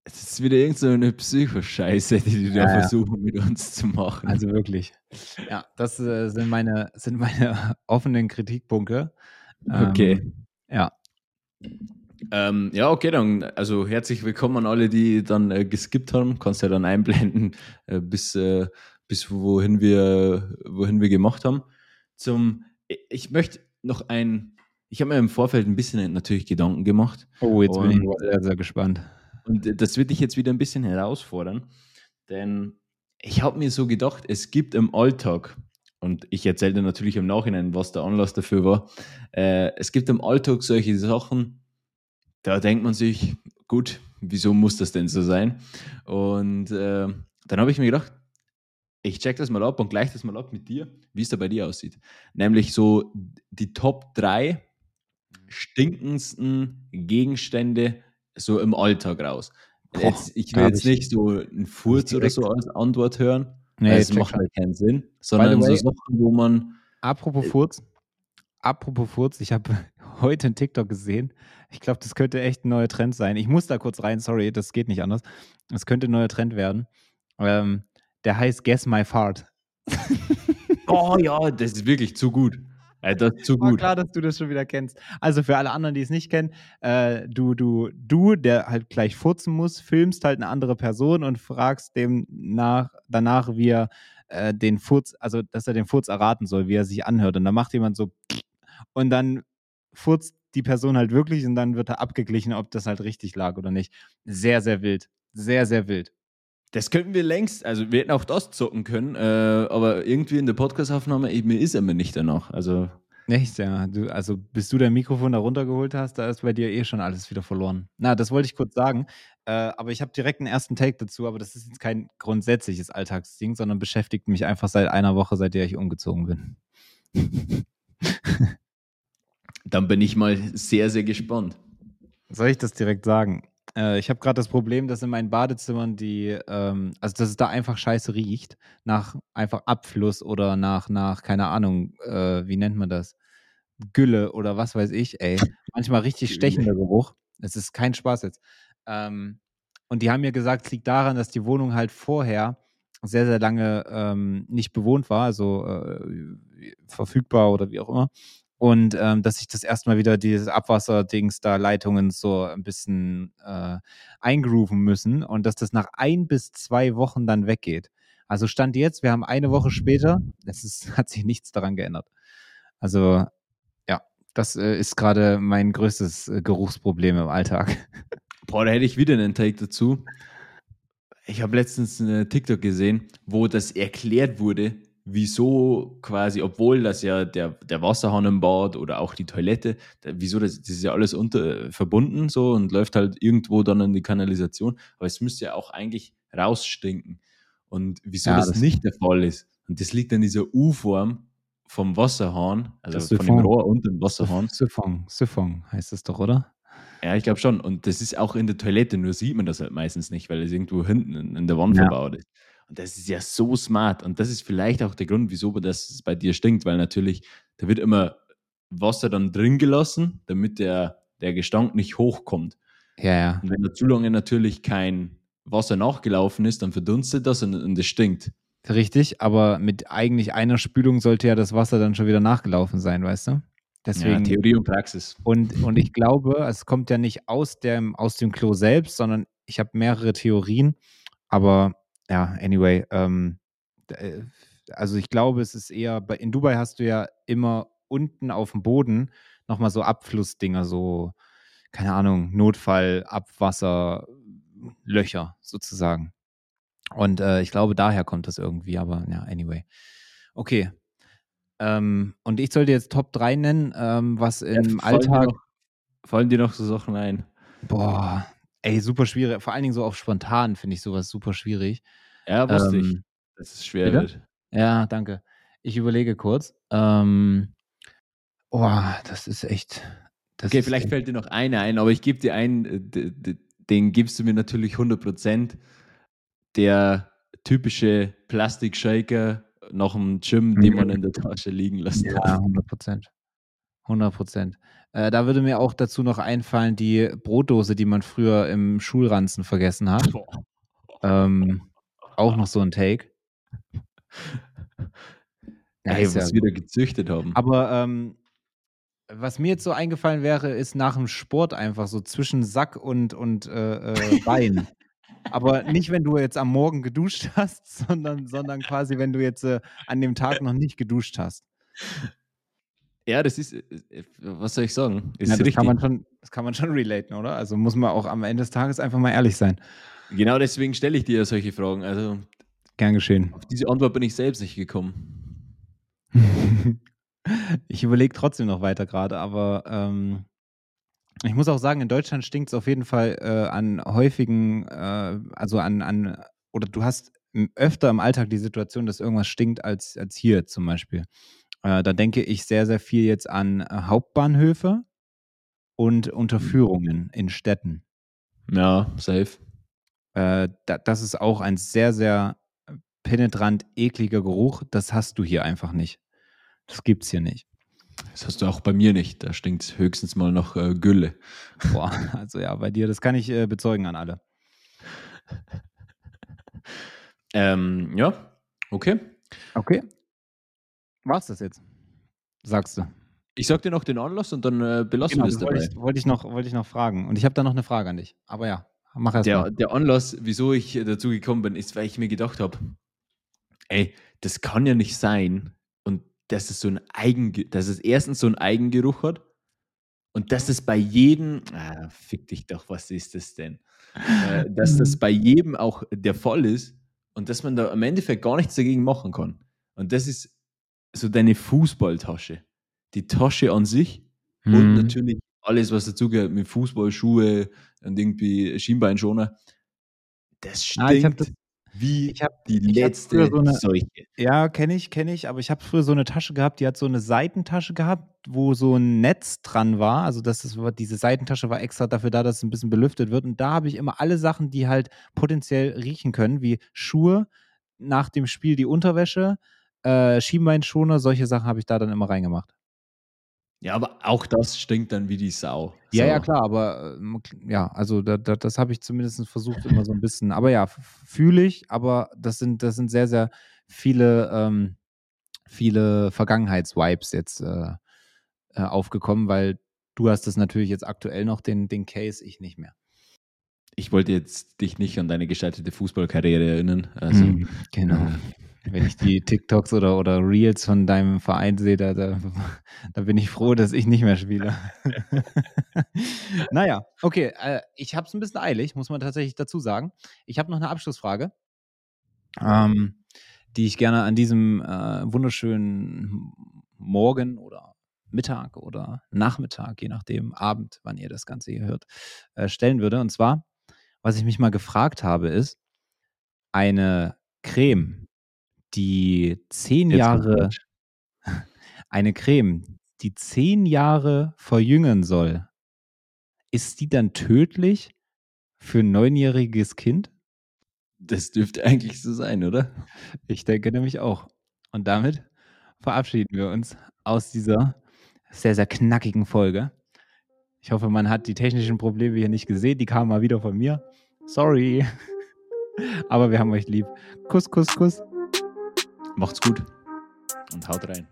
Es ist wieder irgendeine so Psychoscheiße, die die ja, da versuchen mit uns zu machen. Also wirklich. Ja, das äh, sind, meine, sind meine offenen Kritikpunkte. Ähm, okay. Ja. Ähm, ja, okay, dann also herzlich willkommen an alle, die dann äh, geskippt haben. Kannst ja dann einblenden, äh, bis, äh, bis wohin wir, wohin wir gemacht haben. Zum ich möchte noch ein, ich habe mir im Vorfeld ein bisschen natürlich Gedanken gemacht. Oh, jetzt bin ich sehr, sehr gespannt. Und das wird dich jetzt wieder ein bisschen herausfordern, denn ich habe mir so gedacht, es gibt im Alltag, und ich erzähle dir natürlich im Nachhinein, was der Anlass dafür war, äh, es gibt im Alltag solche Sachen, da denkt man sich, gut, wieso muss das denn so sein? Und äh, dann habe ich mir gedacht, ich check das mal ab und gleich das mal ab mit dir, wie es da bei dir aussieht. Nämlich so die Top 3 stinkendsten Gegenstände so im Alltag raus. Jetzt, ich will jetzt ich nicht so einen Furz oder so als Antwort hören. Nee, das macht halt keinen Sinn, sondern way, so Sachen, wo man. Apropos Furz, apropos Furz, ich habe heute einen TikTok gesehen. Ich glaube, das könnte echt ein neuer Trend sein. Ich muss da kurz rein, sorry, das geht nicht anders. Das könnte ein neuer Trend werden. Ähm, der heißt Guess My Fart. oh ja, das ist wirklich zu gut. Äh, das ist zu gut. klar, dass du das schon wieder kennst. Also für alle anderen, die es nicht kennen, äh, du, du, du, der halt gleich furzen muss, filmst halt eine andere Person und fragst dem nach, danach, wie er äh, den Furz, also dass er den Furz erraten soll, wie er sich anhört. Und dann macht jemand so und dann furzt die Person halt wirklich und dann wird er abgeglichen, ob das halt richtig lag oder nicht. Sehr, sehr wild. Sehr, sehr wild. Das könnten wir längst, also wir hätten auch das zocken können, äh, aber irgendwie in der Podcast-Aufnahme, mir ist immer nicht danach. Also. Echt, ja. Du, also bis du dein Mikrofon da runtergeholt hast, da ist bei dir eh schon alles wieder verloren. Na, das wollte ich kurz sagen. Äh, aber ich habe direkt einen ersten Take dazu, aber das ist jetzt kein grundsätzliches Alltagsding, sondern beschäftigt mich einfach seit einer Woche, seit der ich umgezogen bin. Dann bin ich mal sehr, sehr gespannt. Soll ich das direkt sagen? Äh, ich habe gerade das Problem, dass in meinen Badezimmern die, ähm, also dass es da einfach scheiße riecht, nach einfach Abfluss oder nach, nach keine Ahnung, äh, wie nennt man das? Gülle oder was weiß ich, ey. Manchmal richtig stechender Geruch. Es ist kein Spaß jetzt. Ähm, und die haben mir gesagt, es liegt daran, dass die Wohnung halt vorher sehr, sehr lange ähm, nicht bewohnt war, also äh, verfügbar oder wie auch immer. Und ähm, dass ich das erstmal wieder dieses Abwasserdings da, Leitungen so ein bisschen äh, eingrooven müssen und dass das nach ein bis zwei Wochen dann weggeht. Also Stand jetzt, wir haben eine Woche später, es ist, hat sich nichts daran geändert. Also ja, das äh, ist gerade mein größtes äh, Geruchsproblem im Alltag. Boah, da hätte ich wieder einen Take dazu. Ich habe letztens eine TikTok gesehen, wo das erklärt wurde, wieso quasi, obwohl das ja der, der Wasserhahn im Bad oder auch die Toilette, wieso das, das ist ja alles unter, verbunden so und läuft halt irgendwo dann in die Kanalisation, aber es müsste ja auch eigentlich rausstinken. Und wieso ja, das, das, nicht der Fall ist. Und das liegt an dieser U-Form vom Wasserhahn, also von dem Rohr und dem Wasserhahn. Siphon, Siphon heißt das doch, oder? Ja, ich glaube schon. Und das ist auch in der Toilette, nur sieht man das halt meistens nicht, weil es irgendwo hinten in, in der Wand ja. verbaut ist. Und das ist ja so smart. Und das ist vielleicht auch der Grund, wieso das bei dir stinkt, weil natürlich, da wird immer Wasser dann drin gelassen, damit der, der Gestank nicht hochkommt. Ja, ja. Und wenn da zu lange natürlich kein Wasser nachgelaufen ist, dann verdunstet das und, und es stinkt. Richtig, aber mit eigentlich einer Spülung sollte ja das Wasser dann schon wieder nachgelaufen sein, weißt du? Deswegen, ja, Theorie und Praxis. Und, und ich glaube, es kommt ja nicht aus dem, aus dem Klo selbst, sondern ich habe mehrere Theorien, aber ja, anyway, ähm, äh, also ich glaube, es ist eher, bei, in Dubai hast du ja immer unten auf dem Boden nochmal so Abflussdinger, so, keine Ahnung, Notfall, Abwasser, Löcher sozusagen. Und äh, ich glaube, daher kommt das irgendwie, aber ja, anyway. Okay. Ähm, und ich sollte jetzt Top 3 nennen, ähm, was im Ja, fallen dir Alltag. noch- Fallen dir noch so Sachen ein? Boah, ey, super schwierig. Vor allen Dingen so auf spontan finde ich sowas super schwierig. Ja, wusste ich, Ähm, dass es schwer bitte? wird. Ja, danke. Ich überlege kurz. Ähm, oh, das ist echt. Das Okay, ist vielleicht echt, fällt dir noch einer ein, aber ich gebe dir einen, äh, den gibst du mir natürlich 100%. Der typische Plastik-Shaker nach dem Gym, den man in der Tasche liegen lassen Ja, darf. 100 Prozent. 100 Prozent. Äh, da würde mir auch dazu noch einfallen, die Brotdose, die man früher im Schulranzen vergessen hat. Ähm, auch noch so ein Take. Ja, Ey, ja was so. wir da gezüchtet haben. Aber ähm, was mir jetzt so eingefallen wäre, ist nach dem Sport einfach so zwischen Sack und, und äh, äh, Bein. Aber nicht, wenn du jetzt am Morgen geduscht hast, sondern, sondern quasi, wenn du jetzt äh, an dem Tag noch nicht geduscht hast. Ja, das ist, äh, äh, was soll ich sagen? Ist Ja, das, richtig. kann man schon, das kann man schon relaten, oder? Also muss man auch am Ende des Tages einfach mal ehrlich sein. Genau deswegen stelle ich dir ja solche Fragen. Also Gern geschehen. auf diese Antwort bin ich selbst nicht gekommen. ich überlege trotzdem noch weiter gerade, aber ähm, ich muss auch sagen, in Deutschland stinkt es auf jeden Fall äh, an häufigen, äh, also an, an, oder du hast öfter im Alltag die Situation, dass irgendwas stinkt als, als hier zum Beispiel. Äh, da denke ich sehr, sehr viel jetzt an äh, Hauptbahnhöfe und Unterführungen in Städten. Ja, safe. Äh, da, das ist auch ein sehr, sehr penetrant ekliger Geruch. Das hast du hier einfach nicht. Das gibt's hier nicht. Das hast du auch bei mir nicht. Da stinkt höchstens mal nach äh, Gülle. Boah, also ja, bei dir, das kann ich äh, bezeugen an alle. Ähm, ja, okay. Okay. War's das jetzt? Sagst du. Ich sag dir noch den Anlass und dann äh, belassen Genau, wir es das wollte dabei. ich, wollte, ich noch, wollte ich noch fragen. Und ich habe da noch eine Frage an dich. Aber ja, mach erst Der, mal. der Anlass, wieso ich dazu gekommen bin, ist, weil ich mir gedacht habe, ey, das kann ja nicht sein. Und dass es so ein Eigen, dass es erstens so einen Eigengeruch hat und dass es bei jedem, ah, fick dich doch, was ist das denn? Äh, dass das bei jedem auch der Fall ist und dass man da im Endeffekt gar nichts dagegen machen kann. Und das ist so deine Fußballtasche. Die Tasche an sich und Mhm. natürlich alles, was dazugehört, mit Fußball, Schuhe und irgendwie Schienbeinschoner. Das Ah, stinkt das- wie ich hab- die ich letzte so eine- Seuche. Ja, kenne ich, kenne ich. Aber ich habe früher so eine Tasche gehabt, die hat so eine Seitentasche gehabt, wo so ein Netz dran war. Also das ist, diese Seitentasche war extra dafür da, dass es ein bisschen belüftet wird. Und da habe ich immer alle Sachen, die halt potenziell riechen können, wie Schuhe, nach dem Spiel die Unterwäsche, äh, Schienbeinschoner, solche Sachen habe ich da dann immer reingemacht. Ja, aber auch das stinkt dann wie die Sau. Ja, So. ja, klar, aber ähm, ja, also da, da, das habe ich zumindest versucht, immer so ein bisschen. Aber ja, fühle ich, aber das sind, das sind sehr, sehr viele, ähm, viele Vergangenheitsvibes jetzt äh, äh, aufgekommen, weil du hast das natürlich jetzt aktuell noch, den, den Case, ich nicht mehr. Ich wollte jetzt dich nicht an deine gescheiterte Fußballkarriere erinnern. Also, Mhm, genau. Wenn ich die TikToks oder, oder Reels von deinem Verein sehe, da, da, da bin ich froh, dass ich nicht mehr spiele. naja, okay. Äh, ich habe es ein bisschen eilig, muss man tatsächlich dazu sagen. Ich habe noch eine Abschlussfrage, ähm, die ich gerne an diesem äh, wunderschönen Morgen oder Mittag oder Nachmittag, je nachdem, Abend, wann ihr das Ganze hier hört, äh, stellen würde. Und zwar, was ich mich mal gefragt habe, ist, eine Creme, die zehn jetzt Jahre, eine Creme, die zehn Jahre verjüngen soll, ist die dann tödlich für ein neunjähriges Kind? Das dürfte eigentlich so sein, oder? Ich denke nämlich auch. Und damit verabschieden wir uns aus dieser sehr, sehr knackigen Folge. Ich hoffe, man hat die technischen Probleme hier nicht gesehen. Die kamen mal wieder von mir. Sorry. Aber wir haben euch lieb. Kuss, Kuss, Kuss. Macht's gut und haut rein.